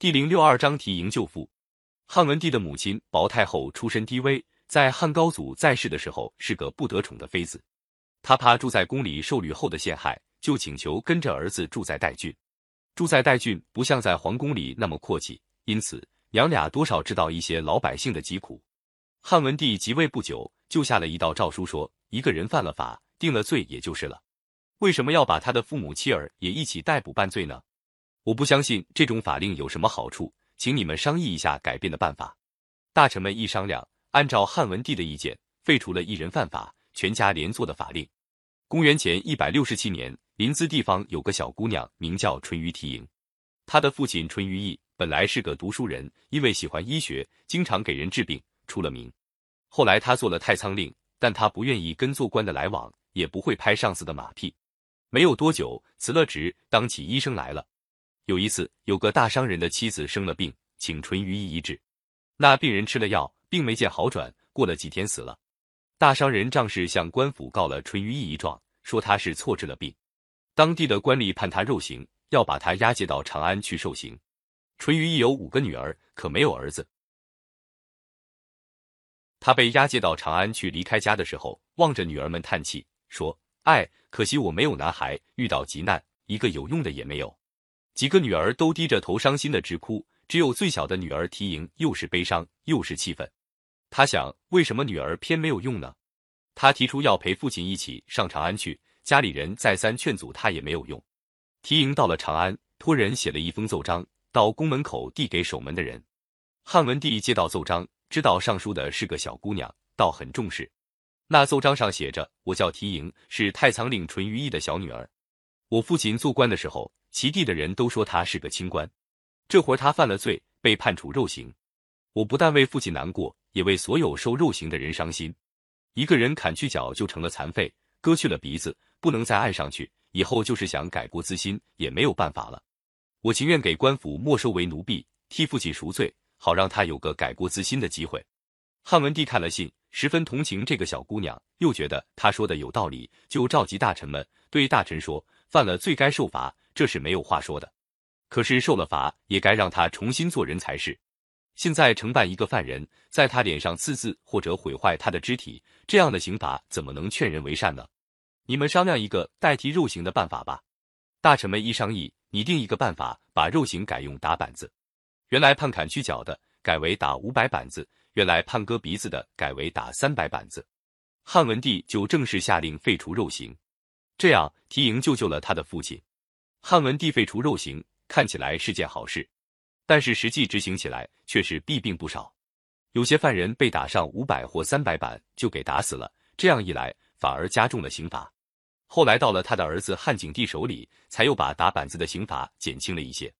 第零六二章提营救父。汉文帝的母亲薄太后出身低微，在汉高祖在世的时候是个不得宠的妃子。她怕住在宫里受吕后的陷害，就请求跟着儿子住在代郡。住在代郡不像在皇宫里那么阔气，因此娘俩多少知道一些老百姓的疾苦。汉文帝即位不久，就下了一道诏书，说一个人犯了法，定了罪也就是了，为什么要把他的父母妻儿也一起逮捕办罪呢？我不相信这种法令有什么好处，请你们商议一下改变的办法。大臣们一商量，按照汉文帝的意见，废除了一人犯法全家连坐的法令。公元前一百六十七年，临淄地方有个小姑娘，名叫淳于缇萦。她的父亲淳于意本来是个读书人，因为喜欢医学，经常给人治病，出了名。后来他做了太仓令，但他不愿意跟做官的来往，也不会拍上司的马屁。没有多久，辞了职，当起医生来了。有一次，有个大商人的妻子生了病，请淳于意医治。那病人吃了药，并没见好转，过了几天死了。大商人仗势向官府告了淳于意一状，说他是错治了病。当地的官吏判他肉刑，要把他押解到长安去受刑。淳于意有五个女儿，可没有儿子。他被押解到长安去，离开家的时候，望着女儿们叹气，说：“哎，可惜我没有男孩，遇到急难，一个有用的也没有。”几个女儿都低着头，伤心的直哭，只有最小的女儿缇萦，又是悲伤又是气愤。她想，为什么女儿偏没有用呢？她提出要陪父亲一起上长安去，家里人再三劝阻，她也没有用。缇萦到了长安，托人写了一封奏章，到宫门口递给守门的人。汉文帝接到奏章，知道上书的是个小姑娘，倒很重视。那奏章上写着：“我叫缇萦，是太仓令淳于意的小女儿。我父亲做官的时候。”其地的人都说他是个清官，这会儿他犯了罪，被判处肉刑。我不但为父亲难过，也为所有受肉刑的人伤心。一个人砍去脚就成了残废，割去了鼻子不能再按上去，以后就是想改过自新也没有办法了。我情愿给官府没收为奴婢，替父亲赎罪，好让他有个改过自新的机会。汉文帝看了信，十分同情这个小姑娘，又觉得她说的有道理，就召集大臣们，对大臣说：犯了罪该受罚。这是没有话说的，可是受了罚也该让他重新做人才是。现在承办一个犯人，在他脸上刺字或者毁坏他的肢体，这样的刑罚怎么能劝人为善呢？你们商量一个代替肉刑的办法吧。大臣们一商议，拟定一个办法，把肉刑改用打板子。原来判砍去脚的，改为打五百板子；原来判割鼻子的，改为打三百板子。汉文帝就正式下令废除肉刑，这样缇萦救救了他的父亲。汉文帝废除肉刑，看起来是件好事，但是实际执行起来却是弊病不少。有些犯人被打上五百或三百板就给打死了，这样一来反而加重了刑罚。后来到了他的儿子汉景帝手里，才又把打板子的刑罚减轻了一些。